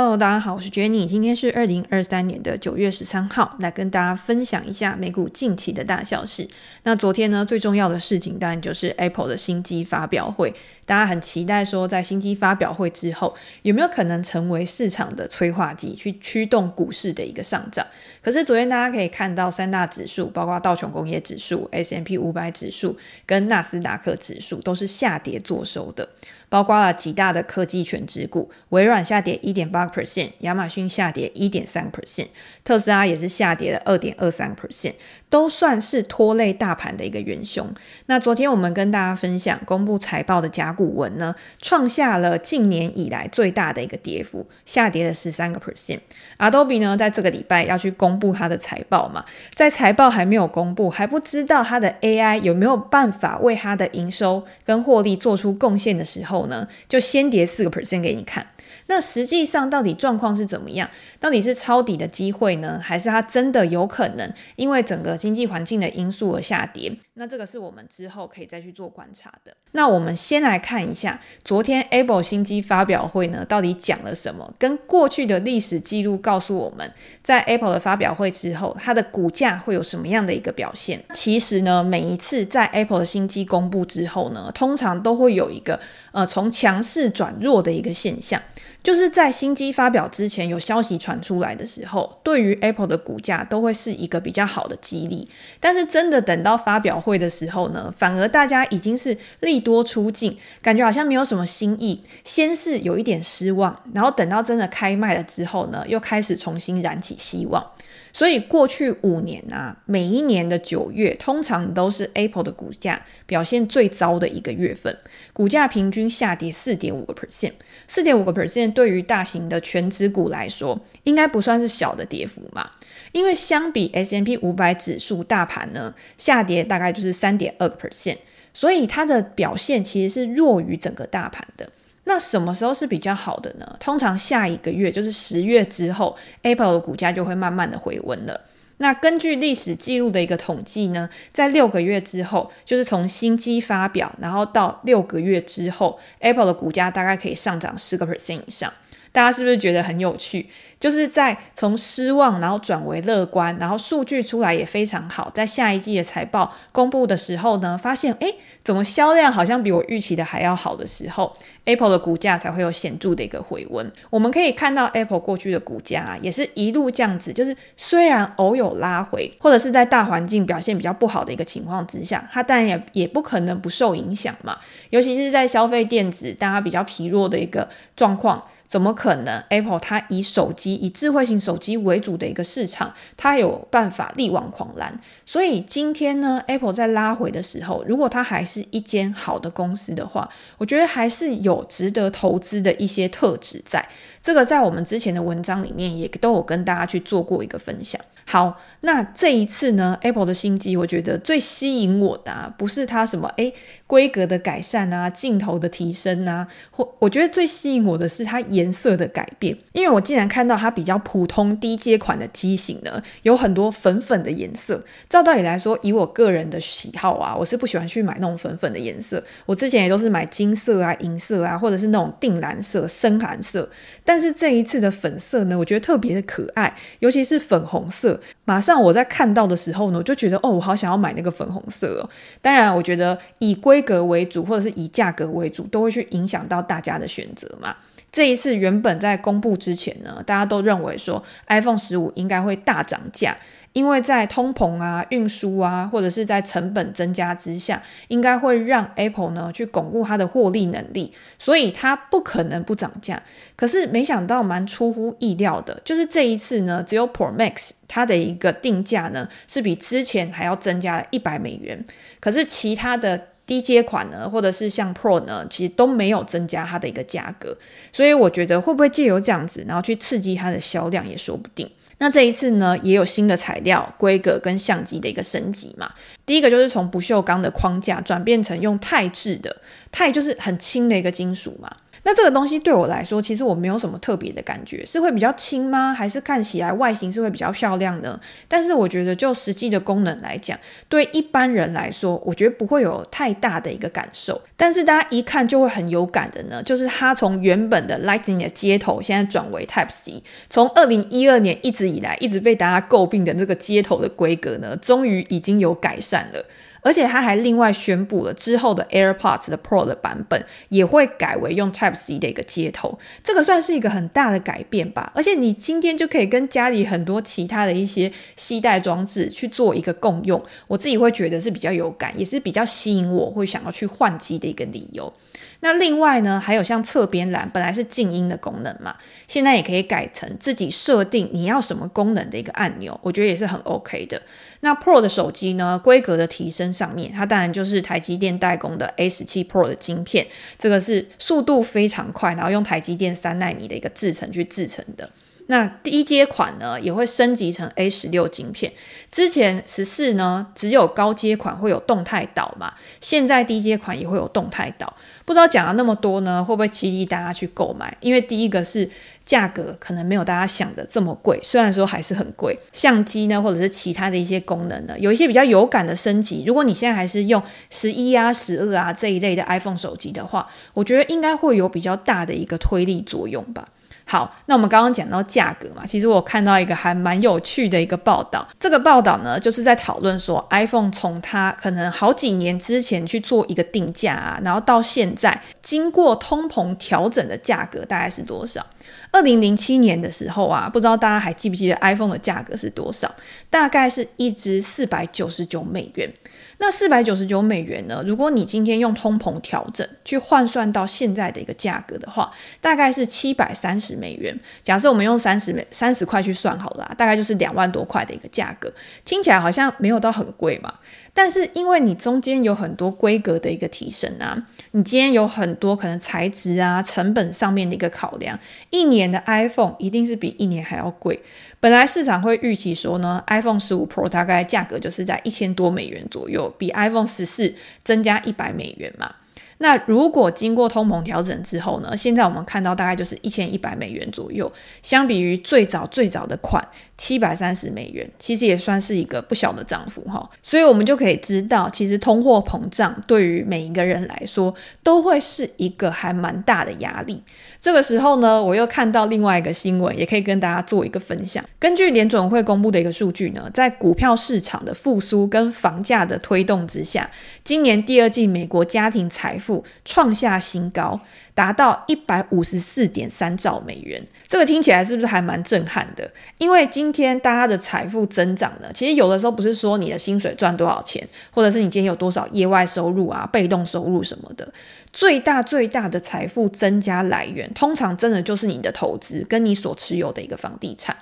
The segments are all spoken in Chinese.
Hello，大家好，我是 Jenny，今天是二零二三年的九月十三号，来跟大家分享一下美股近期的大小事。那昨天呢，最重要的事情当然就是 Apple 的新机发表会，大家很期待说，在新机发表会之后，有没有可能成为市场的催化剂，去驱动股市的一个上涨？可是昨天大家可以看到，三大指数，包括道琼工业指数、S M P 五百指数跟纳斯达克指数，都是下跌作收的。包括了几大的科技权指股，微软下跌一点八个 percent，亚马逊下跌一点三个 percent，特斯拉也是下跌了二点二三个 percent，都算是拖累大盘的一个元凶。那昨天我们跟大家分享公布财报的甲股文呢，创下了近年以来最大的一个跌幅，下跌了十三个 percent。Adobe 呢，在这个礼拜要去公布它的财报嘛，在财报还没有公布，还不知道它的 AI 有没有办法为它的营收跟获利做出贡献的时候呢，就先跌四个 percent 给你看。那实际上到底状况是怎么样？到底是抄底的机会呢，还是它真的有可能因为整个经济环境的因素而下跌？那这个是我们之后可以再去做观察的。那我们先来看一下昨天 Apple 新机发表会呢，到底讲了什么？跟过去的历史记录告诉我们，在 Apple 的发表会之后，它的股价会有什么样的一个表现？其实呢，每一次在 Apple 的新机公布之后呢，通常都会有一个呃从强势转弱的一个现象。就是在新机发表之前有消息传出来的时候，对于 Apple 的股价都会是一个比较好的激励。但是真的等到发表会的时候呢，反而大家已经是利多出尽，感觉好像没有什么新意，先是有一点失望，然后等到真的开卖了之后呢，又开始重新燃起希望。所以过去五年啊，每一年的九月通常都是 Apple 的股价表现最糟的一个月份，股价平均下跌四点五个 percent，四点五个 percent 对于大型的权值股来说，应该不算是小的跌幅嘛。因为相比 S M P 五百指数大盘呢，下跌大概就是三点二个 percent，所以它的表现其实是弱于整个大盘的。那什么时候是比较好的呢？通常下一个月就是十月之后，Apple 的股价就会慢慢的回温了。那根据历史记录的一个统计呢，在六个月之后，就是从新机发表，然后到六个月之后，Apple 的股价大概可以上涨十个 percent 以上。大家是不是觉得很有趣？就是在从失望，然后转为乐观，然后数据出来也非常好，在下一季的财报公布的时候呢，发现诶，怎么销量好像比我预期的还要好的时候，Apple 的股价才会有显著的一个回温。我们可以看到 Apple 过去的股价啊，也是一路这样子，就是虽然偶有拉回，或者是在大环境表现比较不好的一个情况之下，它当然也也不可能不受影响嘛。尤其是在消费电子大家比较疲弱的一个状况。怎么可能？Apple 它以手机、以智慧型手机为主的一个市场，它有办法力挽狂澜。所以今天呢，Apple 在拉回的时候，如果它还是一间好的公司的话，我觉得还是有值得投资的一些特质在。这个在我们之前的文章里面也都有跟大家去做过一个分享。好，那这一次呢，Apple 的新机，我觉得最吸引我的啊，不是它什么诶规格的改善啊，镜头的提升啊，或我觉得最吸引我的是它颜色的改变，因为我竟然看到它比较普通低阶款的机型呢，有很多粉粉的颜色。照道理来说，以我个人的喜好啊，我是不喜欢去买那种粉粉的颜色。我之前也都是买金色啊、银色啊，或者是那种靛蓝色、深蓝色。但是这一次的粉色呢，我觉得特别的可爱，尤其是粉红色。马上我在看到的时候呢，我就觉得哦，我好想要买那个粉红色哦。当然，我觉得以规格为主，或者是以价格为主，都会去影响到大家的选择嘛。这一次原本在公布之前呢，大家都认为说 iPhone 十五应该会大涨价。因为在通膨啊、运输啊，或者是在成本增加之下，应该会让 Apple 呢去巩固它的获利能力，所以它不可能不涨价。可是没想到蛮出乎意料的，就是这一次呢，只有 Pro Max 它的一个定价呢是比之前还要增加了一百美元，可是其他的低阶款呢，或者是像 Pro 呢，其实都没有增加它的一个价格。所以我觉得会不会借由这样子，然后去刺激它的销量也说不定。那这一次呢，也有新的材料、规格跟相机的一个升级嘛。第一个就是从不锈钢的框架转变成用钛制的，钛就是很轻的一个金属嘛。那这个东西对我来说，其实我没有什么特别的感觉，是会比较轻吗？还是看起来外形是会比较漂亮呢？但是我觉得就实际的功能来讲，对一般人来说，我觉得不会有太大的一个感受。但是大家一看就会很有感的呢，就是它从原本的 Lightning 的接头，现在转为 Type C，从二零一二年一直以来一直被大家诟病的这个接头的规格呢，终于已经有改善了。而且它还另外宣布了之后的 AirPods 的 Pro 的版本也会改为用 Type C 的一个接头，这个算是一个很大的改变吧。而且你今天就可以跟家里很多其他的一些携带装置去做一个共用，我自己会觉得是比较有感，也是比较吸引我会想要去换机的一个理由。那另外呢，还有像侧边栏本来是静音的功能嘛，现在也可以改成自己设定你要什么功能的一个按钮，我觉得也是很 OK 的。那 Pro 的手机呢，规格的提升上面，它当然就是台积电代工的 A17 Pro 的晶片，这个是速度非常快，然后用台积电三纳米的一个制程去制成的。那低阶款呢，也会升级成 A 十六晶片。之前十四呢，只有高阶款会有动态岛嘛，现在低阶款也会有动态岛。不知道讲了那么多呢，会不会激励大家去购买？因为第一个是价格可能没有大家想的这么贵，虽然说还是很贵。相机呢，或者是其他的一些功能呢，有一些比较有感的升级。如果你现在还是用十一啊、十二啊这一类的 iPhone 手机的话，我觉得应该会有比较大的一个推力作用吧。好，那我们刚刚讲到价格嘛，其实我看到一个还蛮有趣的一个报道。这个报道呢，就是在讨论说，iPhone 从它可能好几年之前去做一个定价啊，然后到现在经过通膨调整的价格大概是多少？二零零七年的时候啊，不知道大家还记不记得 iPhone 的价格是多少？大概是一支四百九十九美元。那四百九十九美元呢？如果你今天用通膨调整去换算到现在的一个价格的话，大概是七百三十美元。假设我们用三十美三十块去算好了啊，大概就是两万多块的一个价格，听起来好像没有到很贵嘛。但是因为你中间有很多规格的一个提升啊，你今天有很多可能材质啊、成本上面的一个考量，一年的 iPhone 一定是比一年还要贵。本来市场会预期说呢，iPhone 十五 Pro 大概价格就是在一千多美元左右，比 iPhone 十四增加一百美元嘛。那如果经过通膨调整之后呢，现在我们看到大概就是一千一百美元左右，相比于最早最早的款。七百三十美元，其实也算是一个不小的涨幅哈，所以我们就可以知道，其实通货膨胀对于每一个人来说，都会是一个还蛮大的压力。这个时候呢，我又看到另外一个新闻，也可以跟大家做一个分享。根据联准会公布的一个数据呢，在股票市场的复苏跟房价的推动之下，今年第二季美国家庭财富创下新高。达到一百五十四点三兆美元，这个听起来是不是还蛮震撼的？因为今天大家的财富增长呢，其实有的时候不是说你的薪水赚多少钱，或者是你今天有多少业外收入啊、被动收入什么的，最大最大的财富增加来源，通常真的就是你的投资跟你所持有的一个房地产。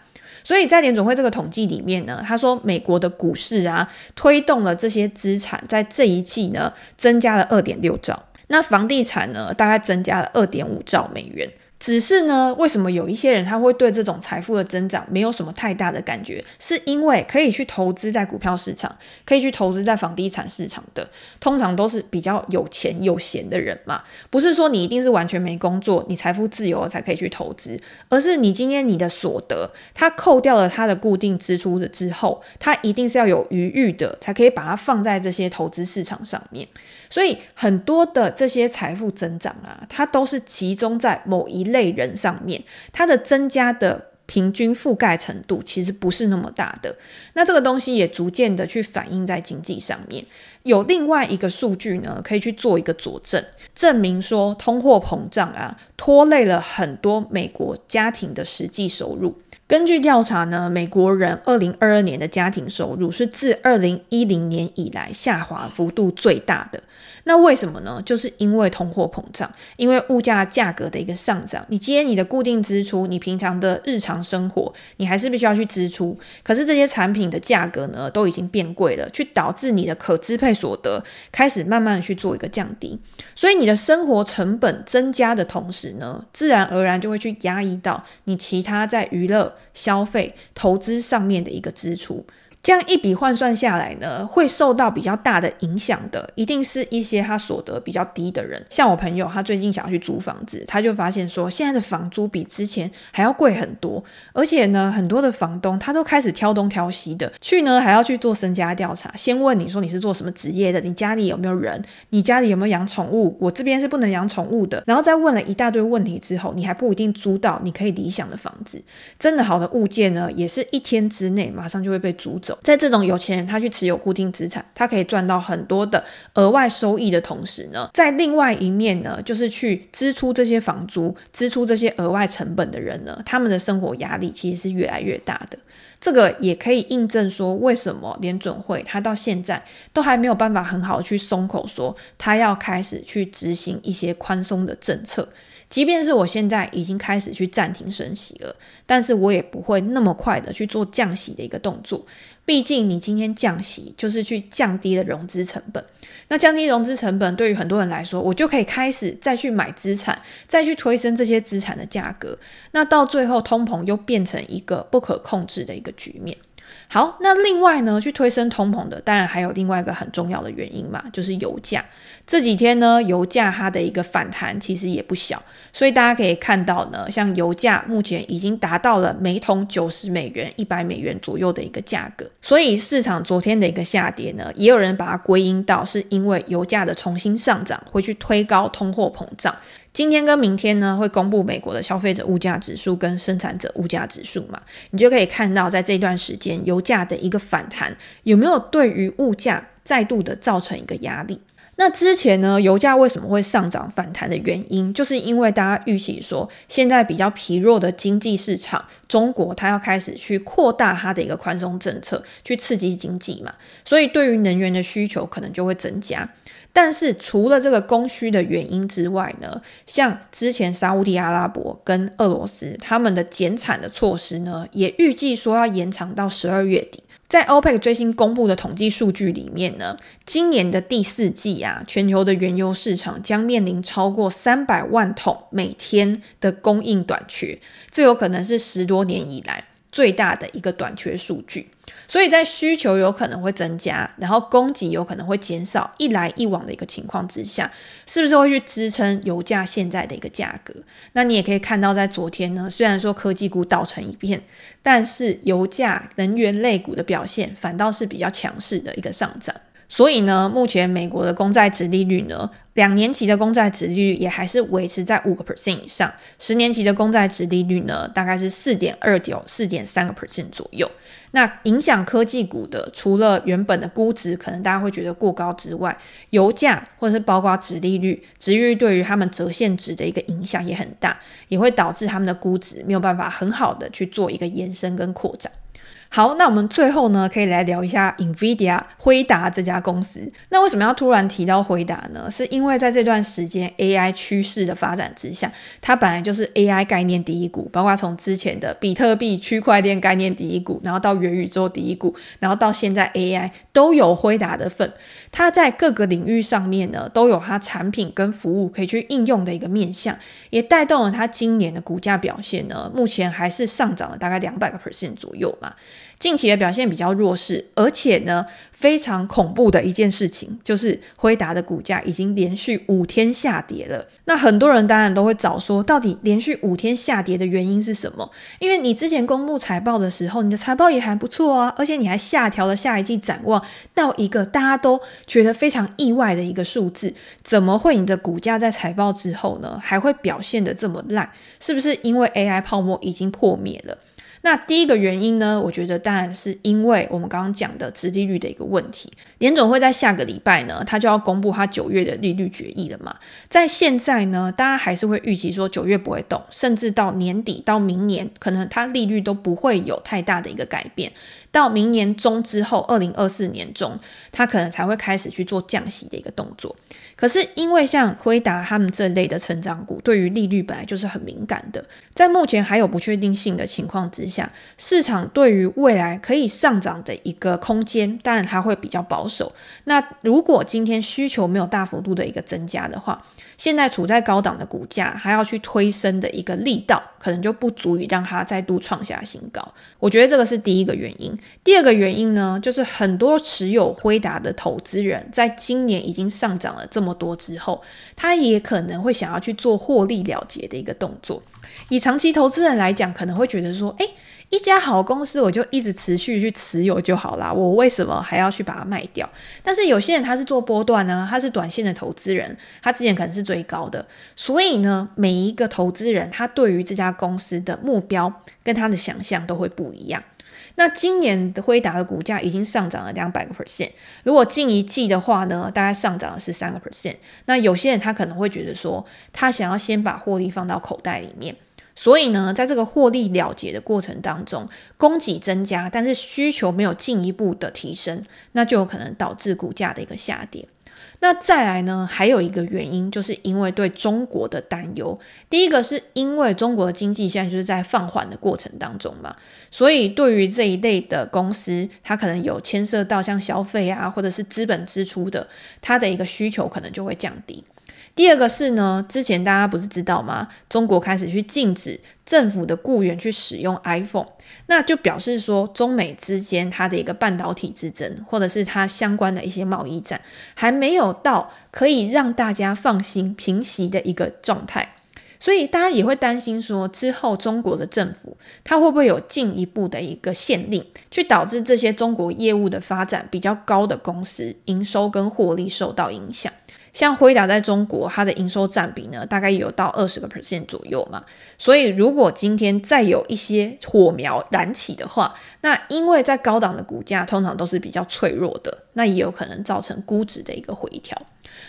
所以在联总会这个统计里面呢，他说美国的股市啊，推动了这些资产在这一季呢，增加了二点六兆。那房地产呢，大概增加了二点五兆美元。只是呢，为什么有一些人他会对这种财富的增长没有什么太大的感觉？是因为可以去投资在股票市场，可以去投资在房地产市场的，通常都是比较有钱有闲的人嘛。不是说你一定是完全没工作，你财富自由了才可以去投资，而是你今天你的所得，它扣掉了它的固定支出的之后，它一定是要有余裕的，才可以把它放在这些投资市场上面。所以很多的这些财富增长啊，它都是集中在某一类人上面，它的增加的平均覆盖程度其实不是那么大的。那这个东西也逐渐的去反映在经济上面。有另外一个数据呢，可以去做一个佐证，证明说通货膨胀啊，拖累了很多美国家庭的实际收入。根据调查呢，美国人二零二二年的家庭收入是自二零一零年以来下滑幅度最大的。那为什么呢？就是因为通货膨胀，因为物价价格的一个上涨。你今天你的固定支出，你平常的日常生活，你还是必须要去支出。可是这些产品的价格呢，都已经变贵了，去导致你的可支配所得开始慢慢的去做一个降低。所以你的生活成本增加的同时呢，自然而然就会去压抑到你其他在娱乐、消费、投资上面的一个支出。这样一笔换算下来呢，会受到比较大的影响的，一定是一些他所得比较低的人。像我朋友，他最近想要去租房子，他就发现说，现在的房租比之前还要贵很多，而且呢，很多的房东他都开始挑东挑西的，去呢还要去做身家调查，先问你说你是做什么职业的，你家里有没有人，你家里有没有养宠物，我这边是不能养宠物的，然后再问了一大堆问题之后，你还不一定租到你可以理想的房子。真的好的物件呢，也是一天之内马上就会被租走。在这种有钱人，他去持有固定资产，他可以赚到很多的额外收益的同时呢，在另外一面呢，就是去支出这些房租、支出这些额外成本的人呢，他们的生活压力其实是越来越大的。这个也可以印证说，为什么联准会他到现在都还没有办法很好去松口，说他要开始去执行一些宽松的政策。即便是我现在已经开始去暂停升息了，但是我也不会那么快的去做降息的一个动作。毕竟你今天降息，就是去降低了融资成本。那降低融资成本，对于很多人来说，我就可以开始再去买资产，再去推升这些资产的价格。那到最后，通膨又变成一个不可控制的一个局面。好，那另外呢，去推升通膨的，当然还有另外一个很重要的原因嘛，就是油价。这几天呢，油价它的一个反弹其实也不小，所以大家可以看到呢，像油价目前已经达到了每桶九十美元、一百美元左右的一个价格。所以市场昨天的一个下跌呢，也有人把它归因到是因为油价的重新上涨会去推高通货膨胀。今天跟明天呢，会公布美国的消费者物价指数跟生产者物价指数嘛，你就可以看到在这段时间油价的一个反弹有没有对于物价再度的造成一个压力。那之前呢，油价为什么会上涨反弹的原因，就是因为大家预期说现在比较疲弱的经济市场，中国它要开始去扩大它的一个宽松政策，去刺激经济嘛，所以对于能源的需求可能就会增加。但是除了这个供需的原因之外呢，像之前沙乌地阿拉伯跟俄罗斯他们的减产的措施呢，也预计说要延长到十二月底。在 OPEC 最新公布的统计数据里面呢，今年的第四季啊，全球的原油市场将面临超过三百万桶每天的供应短缺，这有可能是十多年以来最大的一个短缺数据。所以在需求有可能会增加，然后供给有可能会减少，一来一往的一个情况之下，是不是会去支撑油价现在的一个价格？那你也可以看到，在昨天呢，虽然说科技股倒成一片，但是油价、能源类股的表现反倒是比较强势的一个上涨。所以呢，目前美国的公债殖利率呢，两年期的公债殖利率也还是维持在五个 percent 以上，十年期的公债殖利率呢，大概是四点二九、四点三个 percent 左右。那影响科技股的，除了原本的估值可能大家会觉得过高之外，油价或者是包括殖利率，殖利率对于他们折现值的一个影响也很大，也会导致他们的估值没有办法很好的去做一个延伸跟扩展。好，那我们最后呢，可以来聊一下 NVIDIA 辉达这家公司。那为什么要突然提到辉达呢？是因为在这段时间 AI 趋势的发展之下，它本来就是 AI 概念第一股，包括从之前的比特币区块链概念第一股，然后到元宇宙第一股，然后到现在 AI 都有辉达的份。它在各个领域上面呢，都有它产品跟服务可以去应用的一个面向，也带动了它今年的股价表现呢，目前还是上涨了大概两百个 percent 左右嘛。近期的表现比较弱势，而且呢，非常恐怖的一件事情就是辉达的股价已经连续五天下跌了。那很多人当然都会找说，到底连续五天下跌的原因是什么？因为你之前公布财报的时候，你的财报也还不错啊，而且你还下调了下一季展望到一个大家都觉得非常意外的一个数字，怎么会你的股价在财报之后呢，还会表现得这么烂？是不是因为 AI 泡沫已经破灭了？那第一个原因呢，我觉得当然是因为我们刚刚讲的殖利率的一个问题。联总会在下个礼拜呢，他就要公布他九月的利率决议了嘛。在现在呢，大家还是会预期说九月不会动，甚至到年底到明年，可能它利率都不会有太大的一个改变。到明年中之后，二零二四年中，它可能才会开始去做降息的一个动作。可是因为像辉达他们这类的成长股，对于利率本来就是很敏感的，在目前还有不确定性的情况之下。市场对于未来可以上涨的一个空间，当然它会比较保守。那如果今天需求没有大幅度的一个增加的话，现在处在高档的股价，还要去推升的一个力道，可能就不足以让它再度创下新高。我觉得这个是第一个原因。第二个原因呢，就是很多持有辉达的投资人，在今年已经上涨了这么么多之后，他也可能会想要去做获利了结的一个动作。以长期投资人来讲，可能会觉得说，诶。一家好公司，我就一直持续去持有就好啦。我为什么还要去把它卖掉？但是有些人他是做波段呢，他是短线的投资人，他之前可能是最高的，所以呢，每一个投资人他对于这家公司的目标跟他的想象都会不一样。那今年的辉达的股价已经上涨了两百个 percent，如果近一季的话呢，大概上涨了十三个 percent。那有些人他可能会觉得说，他想要先把获利放到口袋里面。所以呢，在这个获利了结的过程当中，供给增加，但是需求没有进一步的提升，那就有可能导致股价的一个下跌。那再来呢，还有一个原因，就是因为对中国的担忧。第一个是因为中国的经济现在就是在放缓的过程当中嘛，所以对于这一类的公司，它可能有牵涉到像消费啊，或者是资本支出的，它的一个需求可能就会降低。第二个是呢，之前大家不是知道吗？中国开始去禁止政府的雇员去使用 iPhone，那就表示说中美之间它的一个半导体之争，或者是它相关的一些贸易战，还没有到可以让大家放心平息的一个状态。所以大家也会担心说，之后中国的政府它会不会有进一步的一个限令，去导致这些中国业务的发展比较高的公司营收跟获利受到影响。像辉达在中国，它的营收占比呢，大概有到二十个 percent 左右嘛。所以如果今天再有一些火苗燃起的话，那因为在高档的股价通常都是比较脆弱的，那也有可能造成估值的一个回调。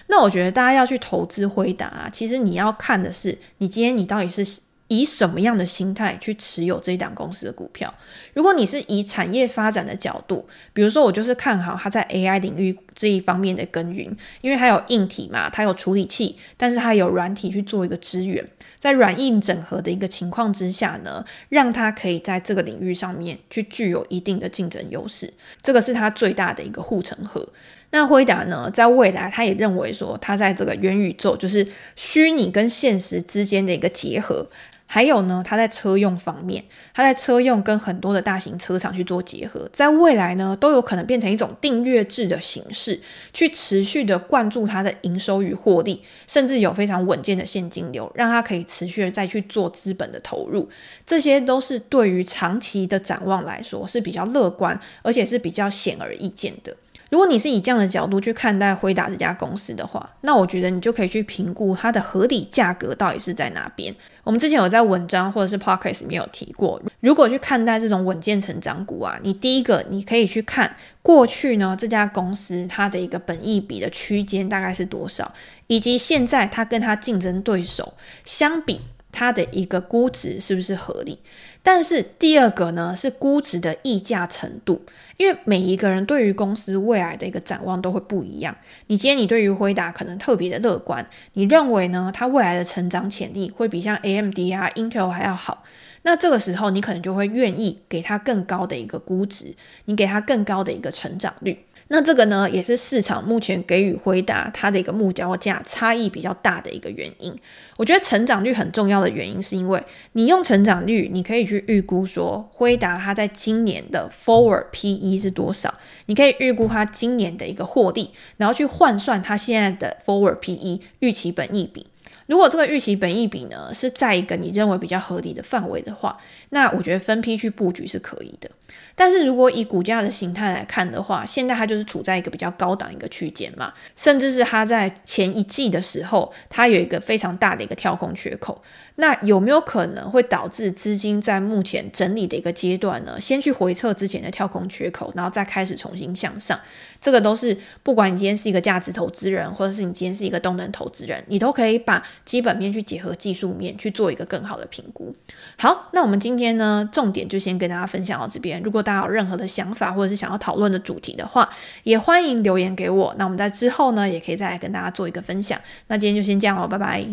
那我觉得大家要去投资辉达啊，其实你要看的是，你今天你到底是。以什么样的心态去持有这一档公司的股票？如果你是以产业发展的角度，比如说我就是看好它在 AI 领域这一方面的耕耘，因为它有硬体嘛，它有处理器，但是它有软体去做一个支援，在软硬整合的一个情况之下呢，让它可以在这个领域上面去具有一定的竞争优势，这个是它最大的一个护城河。那辉达呢，在未来他也认为说，它在这个元宇宙，就是虚拟跟现实之间的一个结合。还有呢，它在车用方面，它在车用跟很多的大型车厂去做结合，在未来呢，都有可能变成一种订阅制的形式，去持续的灌注它的营收与获利，甚至有非常稳健的现金流，让它可以持续的再去做资本的投入，这些都是对于长期的展望来说是比较乐观，而且是比较显而易见的。如果你是以这样的角度去看待辉达这家公司的话，那我觉得你就可以去评估它的合理价格到底是在哪边。我们之前有在文章或者是 p o c k e t 里面有提过，如果去看待这种稳健成长股啊，你第一个你可以去看过去呢，这家公司它的一个本益比的区间大概是多少，以及现在它跟它竞争对手相比，它的一个估值是不是合理？但是第二个呢，是估值的溢价程度。因为每一个人对于公司未来的一个展望都会不一样。你今天你对于辉达可能特别的乐观，你认为呢，它未来的成长潜力会比像 AMD 啊、Intel 还要好。那这个时候你可能就会愿意给它更高的一个估值，你给它更高的一个成长率。那这个呢，也是市场目前给予辉达它的一个目标价差异比较大的一个原因。我觉得成长率很重要的原因，是因为你用成长率，你可以去预估说辉达它在今年的 forward PE 是多少，你可以预估它今年的一个获利，然后去换算它现在的 forward PE 预期本益比。如果这个预期本益比呢，是在一个你认为比较合理的范围的话，那我觉得分批去布局是可以的。但是如果以股价的形态来看的话，现在它就是处在一个比较高档一个区间嘛，甚至是它在前一季的时候，它有一个非常大的一个跳空缺口。那有没有可能会导致资金在目前整理的一个阶段呢？先去回测之前的跳空缺口，然后再开始重新向上。这个都是不管你今天是一个价值投资人，或者是你今天是一个动能投资人，你都可以把基本面去结合技术面去做一个更好的评估。好，那我们今天呢，重点就先跟大家分享到这边。如果大家有任何的想法，或者是想要讨论的主题的话，也欢迎留言给我。那我们在之后呢，也可以再来跟大家做一个分享。那今天就先这样哦，拜拜。